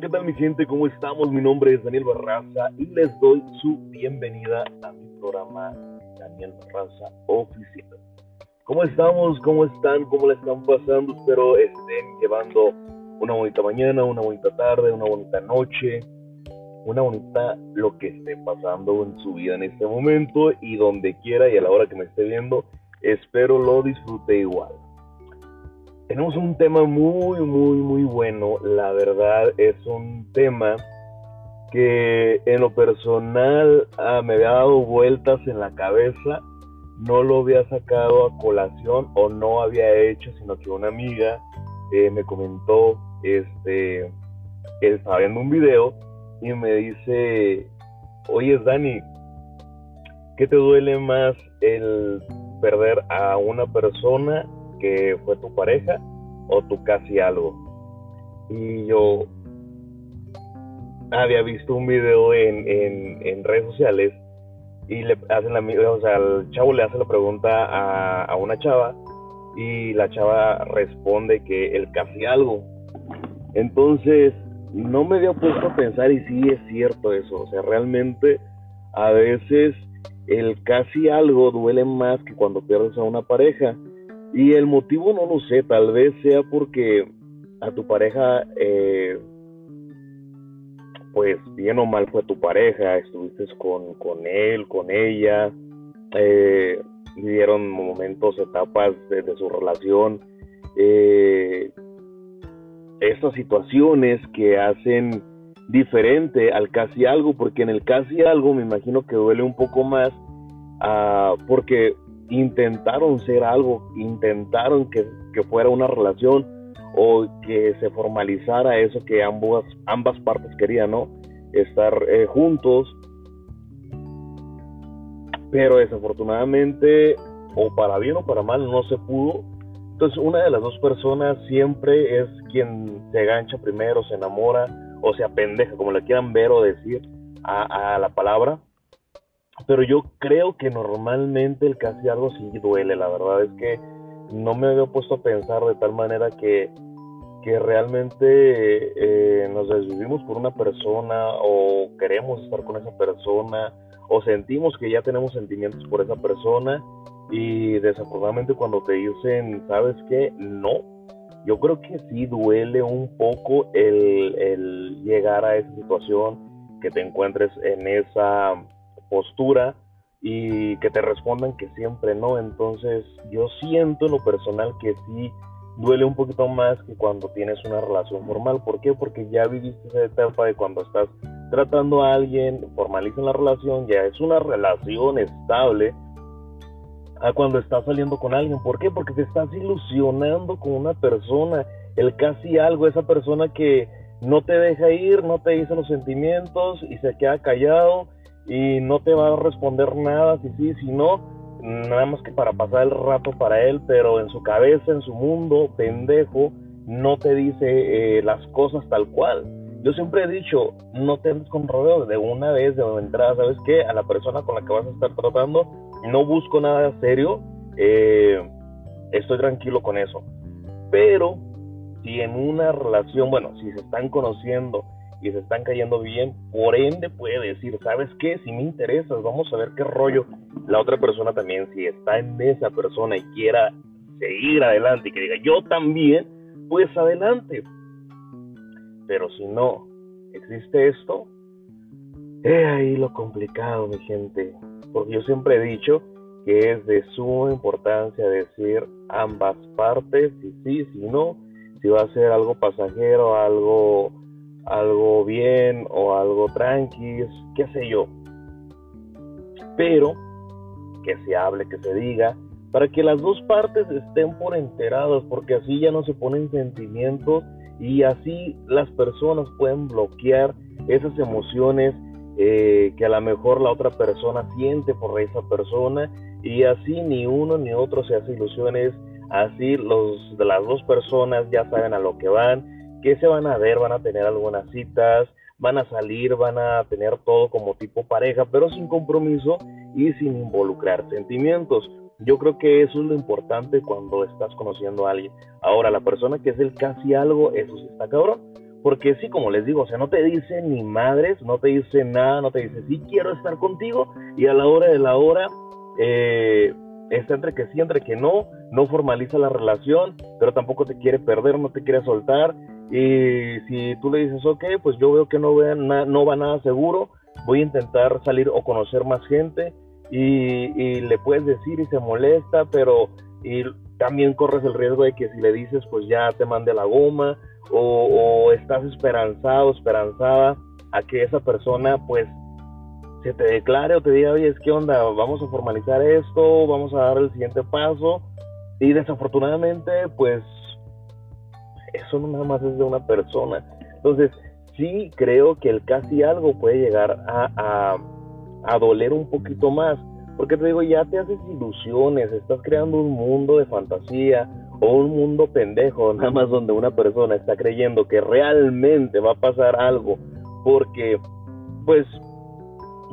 ¿qué tal mi gente? ¿Cómo estamos? Mi nombre es Daniel Barraza y les doy su bienvenida a mi programa Daniel Barraza Oficial. ¿Cómo estamos? ¿Cómo están? ¿Cómo la están pasando? Espero estén llevando una bonita mañana, una bonita tarde, una bonita noche, una bonita lo que esté pasando en su vida en este momento y donde quiera y a la hora que me esté viendo, espero lo disfrute igual. Tenemos un tema muy, muy, muy bueno. La verdad es un tema que en lo personal ah, me había dado vueltas en la cabeza. No lo había sacado a colación o no había hecho, sino que una amiga eh, me comentó, este, estaba viendo un video y me dice, oye Dani, ¿qué te duele más el perder a una persona que fue tu pareja o tu casi algo. Y yo había visto un video en, en, redes sociales y le hacen la o sea, el chavo le hace la pregunta a, a una chava y la chava responde que el casi algo. Entonces, no me había puesto a pensar y sí es cierto eso, o sea, realmente a veces el casi algo duele más que cuando pierdes a una pareja y el motivo no lo sé, tal vez sea porque a tu pareja, eh, pues bien o mal fue tu pareja, estuviste con, con él, con ella, eh, vivieron momentos, etapas de, su relación, eh, estas situaciones que hacen diferente al casi algo, porque en el casi algo me imagino que duele un poco más, uh, porque intentaron ser algo, intentaron que, fuera una relación o que se formalizara eso que ambas, ambas partes querían, ¿no? Estar eh, juntos. Pero desafortunadamente, o para bien o para mal, no se pudo. Entonces una de las dos personas siempre es quien se gancha primero, se enamora o se apendeja, como le quieran ver o decir a la palabra pero yo creo que normalmente el casi algo sí duele, la verdad es que no me había puesto a pensar de tal manera que, que realmente eh, nos desvivimos por una persona o queremos estar con esa persona o sentimos que ya tenemos sentimientos por esa persona y desafortunadamente cuando te dicen, ¿sabes qué? No. Yo creo que sí duele un poco el, el llegar a esa situación, que te encuentres en esa postura y que te respondan que siempre no. Entonces yo siento en lo personal que sí duele un poquito más que cuando tienes una relación formal. ¿Por qué? Porque ya viviste esa etapa de cuando estás tratando a alguien, formalizan la relación, ya es una relación estable a cuando estás saliendo con alguien. ¿Por qué? Porque te estás ilusionando con una persona, el casi algo, esa persona que no te deja ir, no te dice los sentimientos y se queda callado y no te va a responder nada si sí, si no, nada más que para pasar el rato para él, pero en su cabeza, en su mundo, pendejo, no te dice eh, las cosas tal cual. Yo siempre he dicho, no te andes con de una vez, de entrada, ¿sabes qué? A la persona con la que vas a estar tratando, no busco nada serio, eh, estoy tranquilo con eso. Pero si en una relación, bueno, si se están conociendo, y se están cayendo bien, por ende puede decir, ¿sabes qué? Si me interesas, vamos a ver qué rollo. La otra persona también, si está en esa persona y quiera seguir adelante y que diga, yo también, pues adelante. Pero si no existe esto, es ahí lo complicado, mi gente. Porque yo siempre he dicho que es de suma importancia decir ambas partes, si sí, si no, si va a ser algo pasajero, algo algo bien o algo tranqui, qué sé yo. Pero que se hable, que se diga, para que las dos partes estén por enteradas, porque así ya no se ponen sentimientos y así las personas pueden bloquear esas emociones eh, que a lo mejor la otra persona siente por esa persona y así ni uno ni otro se hace ilusiones, así los las dos personas ya saben a lo que van que se van a ver, van a tener algunas citas, van a salir, van a tener todo como tipo pareja, pero sin compromiso y sin involucrar sentimientos. Yo creo que eso es lo importante cuando estás conociendo a alguien. Ahora, la persona que es el casi algo, eso sí está cabrón, Porque sí, como les digo, o sea, no te dice ni madres, no te dice nada, no te dice sí quiero estar contigo y a la hora de la hora eh, está entre que sí, entre que no, no formaliza la relación, pero tampoco te quiere perder, no te quiere soltar. Y si tú le dices, ok, pues yo veo que no, vean no va nada seguro, voy a intentar salir o conocer más gente y, le puedes decir y se molesta, pero y también corres el riesgo de que si le dices, pues ya te mande la goma o, o estás esperanzado, esperanzada a que esa persona pues se te declare o te diga, oye, es que onda, vamos a formalizar esto, vamos a dar el siguiente paso. Y desafortunadamente, pues, eso no nada más es de una persona. Entonces, sí creo que el casi algo puede llegar a, a, doler un poquito más. Porque te digo, ya te haces ilusiones, estás creando un mundo de fantasía o un mundo pendejo, nada más donde una persona está creyendo que realmente va a pasar algo porque, pues,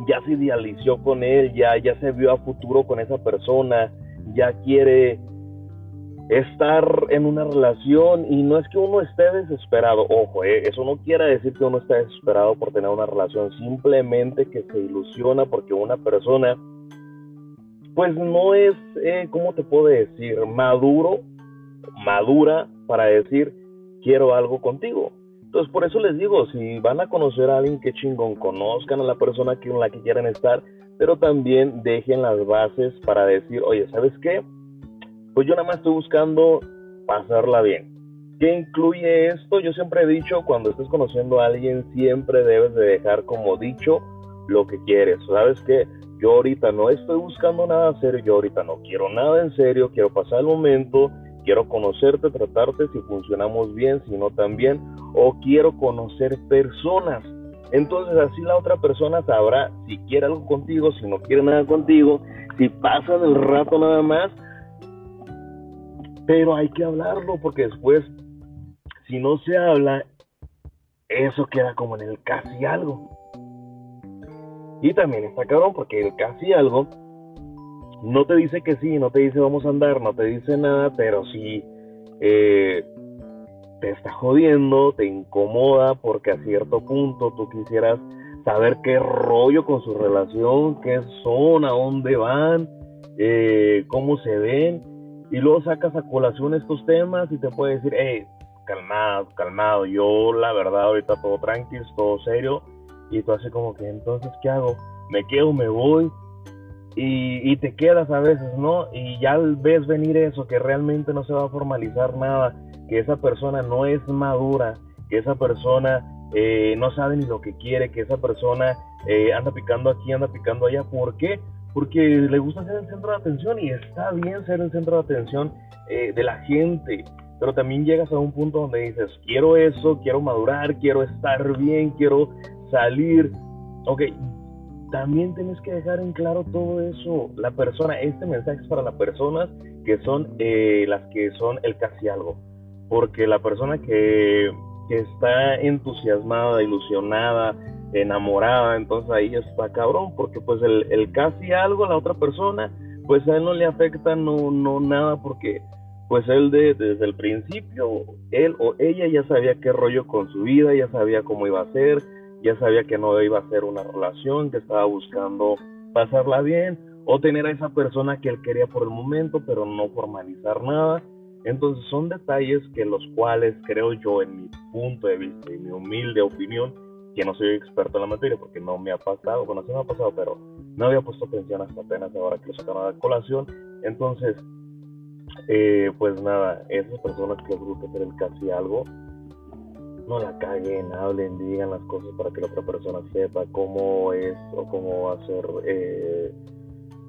ya se idealizó con él, ya, ya se vio a futuro con esa persona, ya quiere estar en una relación y no es que uno esté desesperado, ojo, eh, eso no quiere decir que uno esté desesperado por tener una relación, simplemente que se ilusiona porque una persona pues no es, eh, ¿cómo te puedo decir? Maduro, madura para decir quiero algo contigo. Entonces, por eso les digo, si van a conocer a alguien que chingón, conozcan a la persona con la que quieran estar, pero también dejen las bases para decir, oye, ¿sabes qué? Pues yo nada más estoy buscando pasarla bien. ¿Qué incluye esto? Yo siempre he dicho, cuando estés conociendo a alguien, siempre debes de dejar como dicho lo que quieres. ¿Sabes qué? Yo ahorita no estoy buscando nada serio, yo ahorita no quiero nada en serio, quiero pasar el momento, quiero conocerte, tratarte, si funcionamos bien, si no también, o quiero conocer personas. Entonces así la otra persona sabrá si quiere algo contigo, si no quiere nada contigo, si pasa el rato nada más. Pero hay que hablarlo porque después, si no se habla, eso queda como en el casi algo. Y también está cabrón porque el casi algo no te dice que sí, no te dice vamos a andar, no te dice nada, pero sí eh, te está jodiendo, te incomoda porque a cierto punto tú quisieras saber qué rollo con su relación, qué son, a dónde van, eh, cómo se ven, y luego sacas a colación estos temas y te puede decir, hey, calmado, calmado, yo la verdad ahorita todo tranquilo, todo serio, y tú haces como que entonces, ¿qué hago? ¿Me quedo, me voy? y, te quedas a veces, ¿no? Y ya ves venir eso, que realmente no se va a formalizar nada, que esa persona no es madura, que esa persona eh, no sabe ni lo que quiere, que esa persona eh, anda picando aquí, anda picando allá. ¿Por qué? Porque le gusta ser el centro de atención y está bien ser el centro de atención eh, de la gente. Pero también llegas a un punto donde dices, quiero eso, quiero madurar, quiero estar bien, quiero salir. Ok, también tienes que dejar en claro todo eso. La persona, este mensaje es para las personas que son eh, las que son el casi algo. Porque la persona que, que está entusiasmada, ilusionada, enamorada, entonces ahí está cabrón, porque pues el, el casi algo a la otra persona, pues a él no le afecta no, no nada, porque pues él de, desde el principio, él o ella ya sabía qué rollo con su vida, ya sabía cómo iba a ser, ya sabía que no iba a ser una relación, que estaba buscando pasarla bien o tener a esa persona que él quería por el momento, pero no formalizar nada. Entonces son detalles que los cuales creo yo en mi punto de vista y mi humilde opinión, que no soy experto en la materia porque no me ha pasado, bueno, sí me ha pasado, pero no había puesto atención hasta apenas ahora que lo sacaron a la colación. Entonces, eh, pues nada, esas personas que les gusta hacer el casi algo, no la caguen, hablen, digan las cosas para que la otra persona sepa cómo es o cómo va a ser, eh,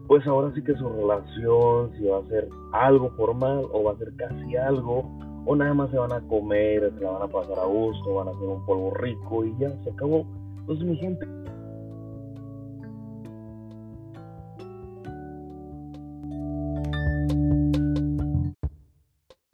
pues ahora sí que su relación, si va a ser algo formal o va a ser casi algo, o nada más se van a comer, se la van a pasar a gusto, van a hacer un polvo rico y ya se acabó. Entonces mi gente,